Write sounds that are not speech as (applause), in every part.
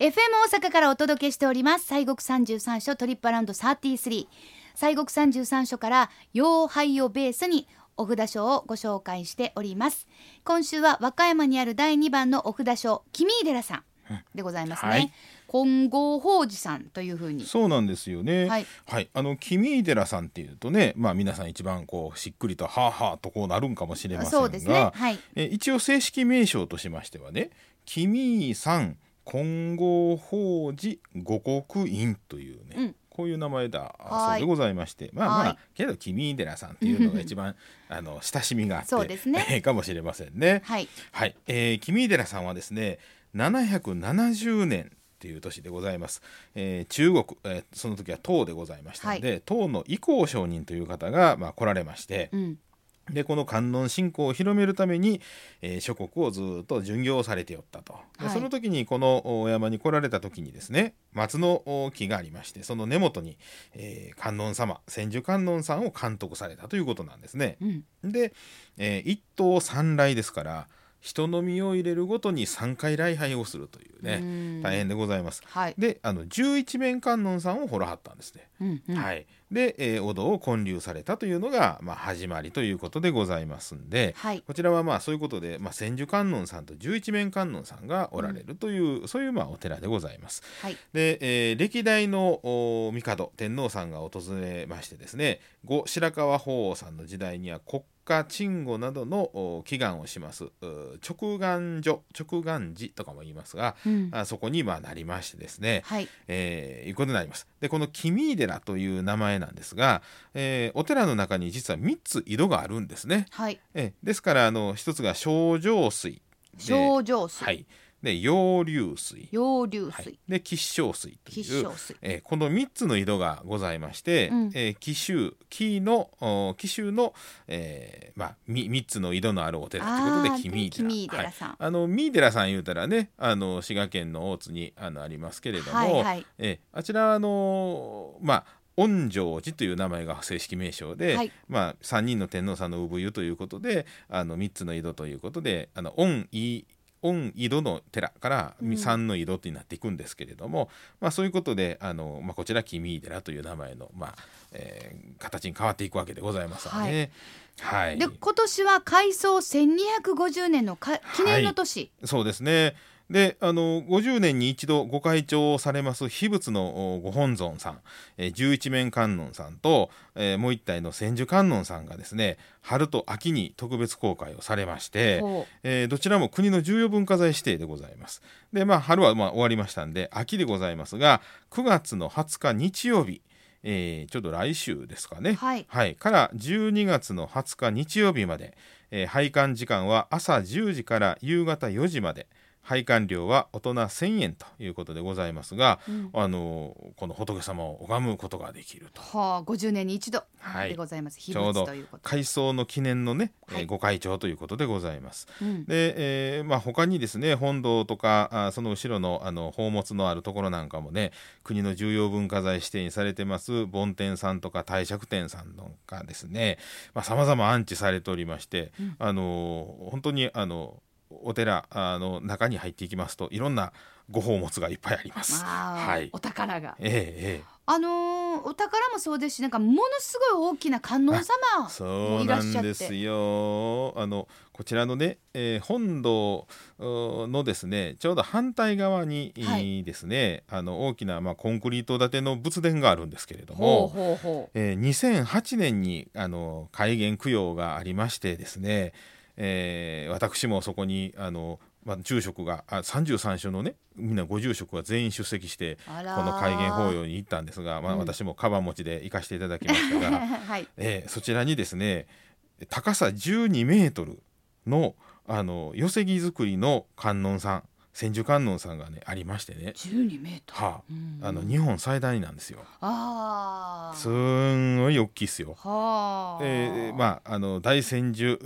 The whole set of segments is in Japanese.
FM 大阪からお届けしております。西国三十三所トリップアラウンド33西国三十三所から妖廃をベースにお札書をご紹介しております。今週は和歌山にある第2番のお札書君井寺さんでございますね、はい。金剛法寺さんというふうに。そうなんですよね。はい、はい、あの君井寺さんっていうとねまあ皆さん一番こうしっくりとはあはあとこうなるんかもしれませんが、ね。はい、え一応正式名称としましてはね君井さん金剛法寺五国院というね、うん。こういう名前だそうでございまして、まあまあけど君寺さんっていうのが一番 (laughs) あの親しみがあってそうですね。(laughs) かもしれませんね。はい、はい、えー、君寺さんはですね770年っていう年でございます、えー、中国、えー、その時は唐でございましたので、はい、唐の伊光上人という方が、まあ、来られまして、うんでこの観音信仰を広めるために、えー、諸国をずっと巡業されておったと、はい、その時にこのお山に来られた時にですね松の木がありましてその根元に、えー、観音様千手観音さんを監督されたということなんですね。うん、で、えー、一刀三来ですから人の身を入れるごとに3回礼拝をするというね大変でございます。はい、であの十一面観音さんをほらはったんですね。うんうん、はい、で、えー、お堂を建立されたというのが、まあ、始まりということでございますんで、はい、こちらはまあそういうことで、まあ、千手観音さんと十一面観音さんがおられるという、うん、そういうまあお寺でございます。はい、で、えー、歴代の帝天皇さんが訪れましてですね後白河法皇さんの時代には国家鎮護などの祈願をします。直願所直願寺とかも言いますが、うん、あそこにまあなりましてですね、はい。えー、いうことになります。でこの君井寺という名前なんですが、えー、お寺の中に実は3つ井戸があるんですね。はい、えですからあの一つが清浄水。清浄水、はい、で陽流水。陽流水、はい、で吉祥水という、えー、この3つの井戸がございまして、うん、えー、紀州紀の紀州の、えーまあ、3, 3つの井戸のあるお寺ということで君井寺。さん、はい、あの三井寺さん言うたらねあの滋賀県の大津にあのありますけれども、はいはい、えー、あちらのまあ恩城寺という名前が正式名称で、はい、まあ、3人の天皇さんの産湯ということであの3つの井戸ということであの恩井御井戸の寺から三の井戸になっていくんですけれども、うん、まあ、そういうことであの、まあ、こちら君井寺という名前の、まあえー、形に変わっていくわけでございますね。はい、はい、で今年は改装1250年のか記念の年、はい、そうですね。であの50年に一度ご開帳されます秘仏のご本尊さん、えー、十一面観音さんと、えー、もう一体の千手観音さんがですね春と秋に特別公開をされまして、えー、どちらも国の重要文化財指定でございます。でまあ春はまあ終わりましたんで秋でございますが9月の20日日曜日えー、ちょっと来週ですかね、はい、はい、から12月の20日日曜日まで、えー、拝観時間は朝10時から夕方4時まで、拝観料は大人1000円ということでございますが、うん、あのこの仏様を拝むことができると。はあ、50年に一度でございます。はい、ちょうど改装の記念のね、はい、えー、ご開帳ということでございます。うん、で、えー、まあ他にですね本堂とかあその後ろのあの宝物のあるところなんかもね国の重要文化財指定にされてます梵天さんとか帝釈天さんとかですね、まあ様々安置されておりまして、うん、あの本当にあのお寺の中に入っていきますといろんなご宝物がいっぱいあります。はい、お宝が。ええええ。あのー、お宝もそうですしなんかものすごい大きな観音様そうなんですよあのこちらのね、えー、本堂のですねちょうど反対側に、はい、ですねあの大きな、まあ、コンクリート建ての仏殿があるんですけれどもほえー、2008年にあの開元供養がありましてですねえー、私もそこにあの、まあ、住職があ33所のねみんなご住職が全員出席してこの開元法要に行ったんですが、まあ、私もカバン持ちで行かせていただきましたが、(laughs) はい、えー、そちらにですね高さ12メートルのあの寄せ木造りの観音さん千手観音さんがねありましてね。12メートル、はあ、あの日本最大なんですよ。あすんごい大きいっすよ。はあ。でまああの大千手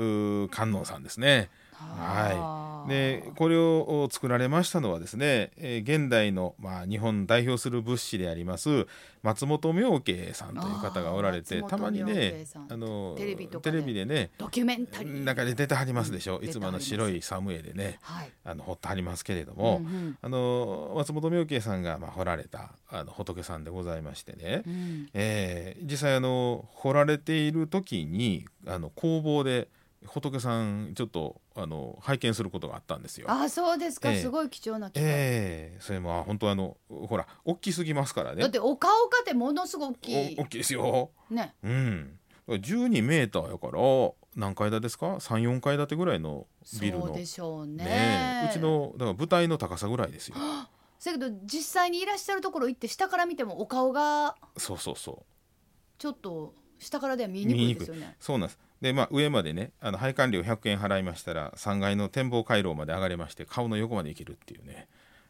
観音さんですねはい、でこれを作られましたのはですね、えー、現代の、まあ、日本代表する仏師であります松本明慶さんという方がおられてたまにねあのテレビテレビでねドキュメンタリー。中で出てはりますでしょ、うん、いつもあの白いサムエでね、はい、あの彫ってはりますけれども、うんうん、あの松本明慶さんが、まあ、彫られたあの仏さんでございましてね、うん、えー、実際あの彫られている時にあの工房で仏さんちょっとあの拝見することがあったんですよ。あそうですか、えー、すごい貴重な機会。ええー、それも本当あのほら大きすぎますからね。だってお顔かってものすごく大きい。大きいですよ。ね。うん。12メーターやから何階建てですか？三四階建てぐらいのビルの。そうでしょうね。ねうちのだから舞台の高さぐらいですよ。だけど実際にいらっしゃるところ行って下から見てもお顔がそうそうそうちょっと下からでは見にくいですよねそうなんですでまあ上までねあの配管料100円払いましたら3階の展望回廊まで上がれまして顔の横まで行けるっていうね。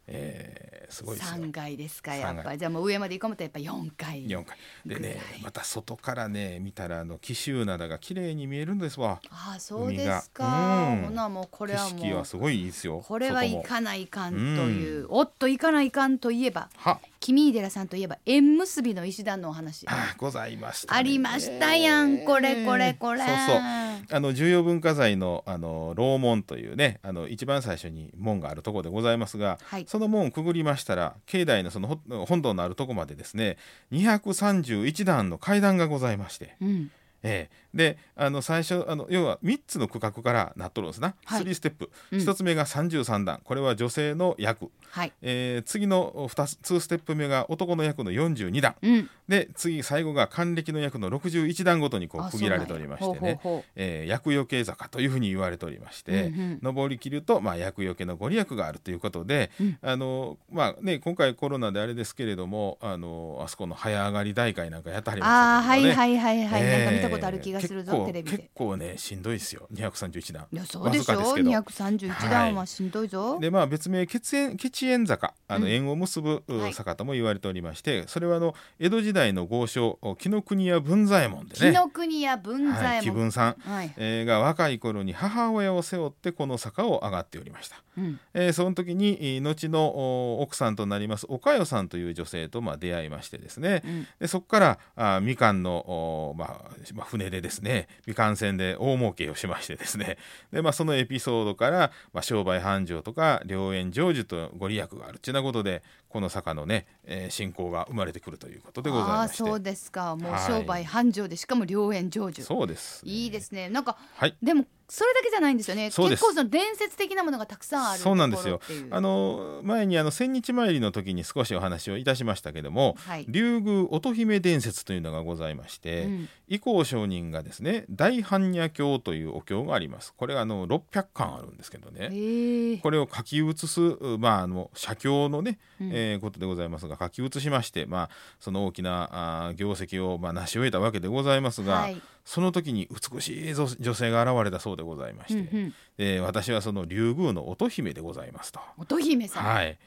えー、すごいですよ。3階ですかやっぱ。じゃあもう上まで行こうとやっぱ4階4階。でねまた外からね見たらあの紀州灘が綺麗に見えるんですわ。ああそうですか、うん、ほなもうこれはもう。景色はすごいいいですよこれは行かないかんという、うん、おっと行かないかんといえばは。君井寺さんといえば縁結びの石段のお話。あございました、ね、ありましたやんこれこれこれ。そうそうあの重要文化財のあの楼門というねあの一番最初に門があるところでございますが、はい、その門をくぐりましたら境内のその本堂のあるとこまでですね231段の階段がございまして、うん、えー、であの最初あの要は3つの区画からなっとるんですな、はい、3ステップ、うん、1つ目が33段。これは女性の役、はい、えー、次の 2, 2ステップ目が男の役の42段、うん、で次最後が還暦の役の61段ごとにこう区切られておりましてね。え厄除け坂というふうに言われておりまして、うんうん、上りきると、まあ、厄除けのご利益があるということで、うん、あのまあね、今回コロナであれですけれどもあのあそこの早上がり大会なんかやってはりましたけど、ね、あはいはいはいはい、えー、なんか見たことある気がするぞテレビで。結構ねしんどいですよ。231段。いやそうでしょ。231段はしんどいぞ、はい、でまあ別名血縁血縁坂。あの縁を結ぶ坂とも言われておりまして、はい、それはあの江戸時代の豪商紀ノ国屋文左衛門でね。紀ノ国屋文左衛門、はい、紀文さん、はい、えー、が若い頃に母親を背負ってこの坂を上がっておりました、うん、えー、その時に後の奥さんとなります岡代さんという女性とまあ出会いましてですね、うん、でそこからあみかんの、まあ、まあ、船でですね。みかん船で大儲けをしましてですね。(laughs) で、まあ、そのエピソードから、まあ、商売繁盛とか良縁成就とご利益があるっていうようなことでこの坂のね、えー、信仰が生まれてくるということでございまして。そうですか。もう商売繁盛で、しかも良縁成就。そうです、ね、いいですね。なんか、はい、でもそれだけじゃないんですよね。結構その伝説的なものがたくさんあるそうなんですよ。あの前にあの千日参りの時に少しお話をいたしましたけども、はい、竜宮乙姫伝説というのがございまして、うん、以降上人がですね大般若経というお経があります。これがあの600巻あるんですけどね。これを書き写すまああの写経のね、うん、えー、ことでございますが書き写しましてまあその大きなあ業績をまあ成し終えたわけでございますが、はい。その時に美しい女性が現れたそうでございまして、うんうん、えー、私はその竜宮の乙姫でございますと。乙姫さん、はい。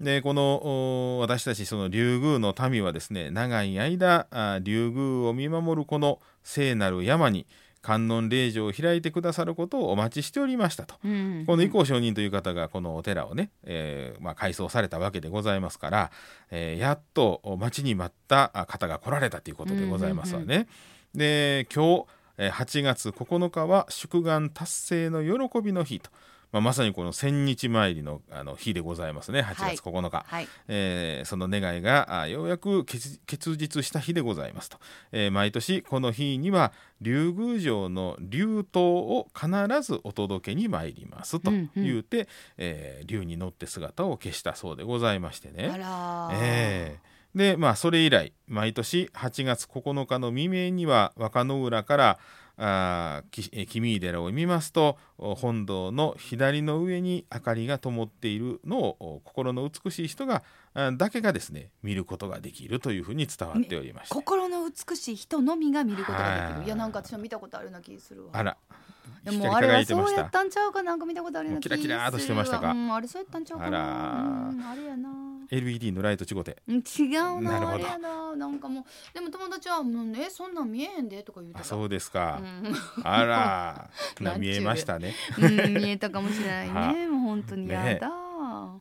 でこの私たちその竜宮の民はですね長い間竜宮を見守るこの聖なる山に観音霊場を開いてくださることをお待ちしておりましたと、うんうん、この伊光上人という方がこのお寺をね、えーまあ、改装されたわけでございますから、えー、やっと待ちに待った方が来られたということでございますわね。うんうんうん。で今日8月9日は祝願達成の喜びの日と。まあ、まさにこの千日参りのあの日でございますね。8月9日、はい。えー、その願いがようやく結実した日でございますと、えー、毎年この日には竜宮城の竜刀を必ずお届けに参りますと言うて、うん。うん、えー、竜に乗って姿を消したそうでございましてね。えーでまあそれ以来毎年8月9日の未明には若野浦からあ君井寺を見ますと本堂の左の上に明かりが灯っているのを心の美しい人がだけがですね見ることができるというふうに伝わっておりまし心の美しい人のみが見ることができる。いやなんか私も見たことあるな気するわ。あら。でもあれはそうやったんちゃうかなんか見たことあるな気するキラキラとしてましたか、うん、あれそうやったんちゃうかな。あらあれやな LED のライト違うて違うななるほど。なんかもうでも友達はもうねそんなん見えへんでとか言うてそうですか、うん、あら (laughs) 見えましたね、うん、見えたかもしれないね。(laughs) もう本当にやだ、ね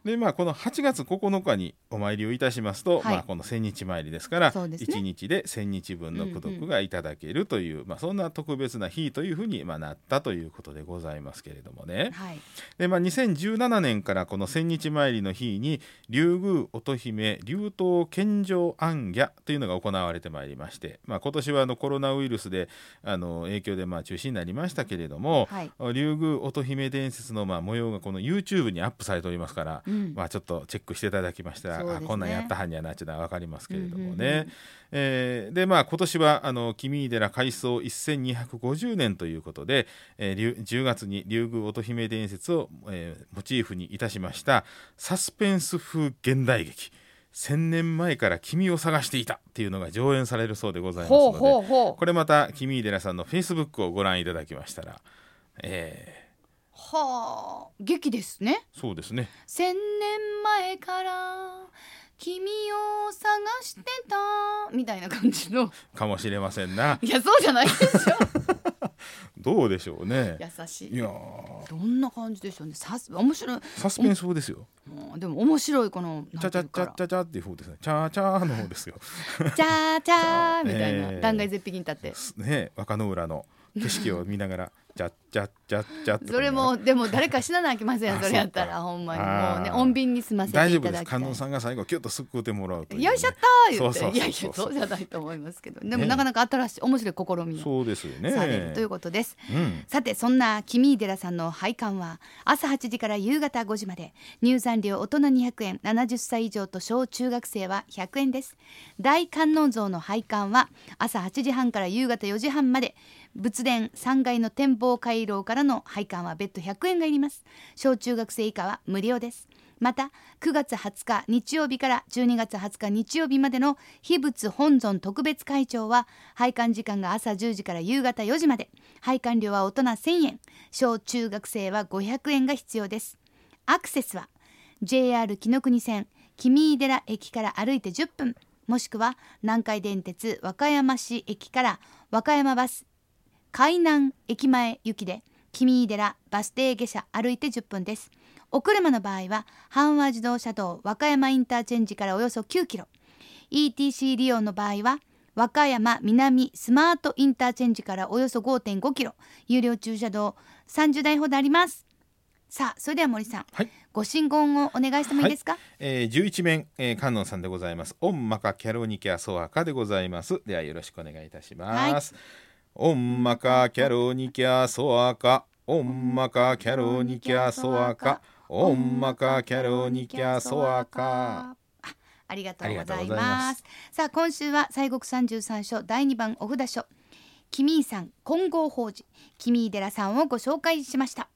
でまあこの8月9日にお参りをいたしますと、はい、まあこの千日参りですから、ね、1日で千日分の功徳がいただけるという、うんうん、まあそんな特別な日というふうにまあなったということでございますけれどもね。はい、でまあ2017年からこの千日参りの日に竜宮乙姫竜頭献上行脚というのが行われてまいりまして、まあ今年はあのコロナウイルスであの影響でまあ中止になりましたけれども、はい、竜宮乙姫伝説のまあ模様がこの YouTube にアップされておりますから。うん、まあ、ちょっとチェックしていただきましたら、ね、あこんなんやったはんやなっていうのは分かりますけれどもね。うんうんうん、えー、でまあ今年はあの君井寺改装1250年ということで、えー、10月に竜宮乙姫伝説を、えー、モチーフにいたしましたサスペンス風現代劇。1000年前から君を探していたっていうのが上演されるそうでございますのでこれまた君井寺さんのフェイスブックをご覧いただきましたら、えー、はあ。劇ですね。そうですね。千年前から君を探してた。みたいな感じの。かもしれませんな。(laughs) いやそうじゃないでしょ。(laughs) どうでしょうね。優しい。いやどんな感じでしょうね。さ面白い。サスペンス風ですよ。でも面白いこのチャチャチャチャチャっていう方ですね。チャチャの方ですよ。(laughs) チャチャみたいな、えー、断崖絶壁に立って。ね若野浦の景色を見ながらじゃじゃじゃじゃそれもでも誰か死ななきませんそれやったらほんまにもうね穏便に済ませていただき観音さんが最後キュッとすくってもらうと、よいしょっと言っていやいやそうじゃないと思いますけどでもなかなか新しい面白い試みそうですよねされるということです、さてそんな君井寺さんの拝観は朝8時から夕方5時まで入山料大人200円70歳以上と小中学生は100円です大観音像の拝観は朝8時半から夕方4時半まで仏殿3階の展望回廊からの拝観は別途100円がいります。小中学生以下は無料です。また9月20日日曜日から12月20日日曜日までの秘仏本尊特別会長は拝観時間が朝10時から夕方4時まで。拝観料は大人1000円。小中学生は500円が必要です。アクセスは JR 紀ノ国線君井寺駅から歩いて10分。もしくは南海電鉄和歌山市駅から和歌山バス海南駅前行きで君井寺バス停下車歩いて10分です。お車の場合は阪和自動車道和歌山インターチェンジからおよそ9キロ。ETC 利用の場合は和歌山南スマートインターチェンジからおよそ5.5キロ。有料駐車場30台ほどあります。さあそれでは森さん、はい、ご神言をお願いしてもいいですか、はい、えー、11面、えー、観音さんでございます。オンマカキャロニキャソアカでございます。ではよろしくお願いいたします、はいオンマカキャロニキャソアカオンマカキャロニキャソアカオンマカキャロニキャソアカありがとうございます。さあ今週は西国三十三所第二番お札書君井さん金剛法事。君井寺さんをご紹介しました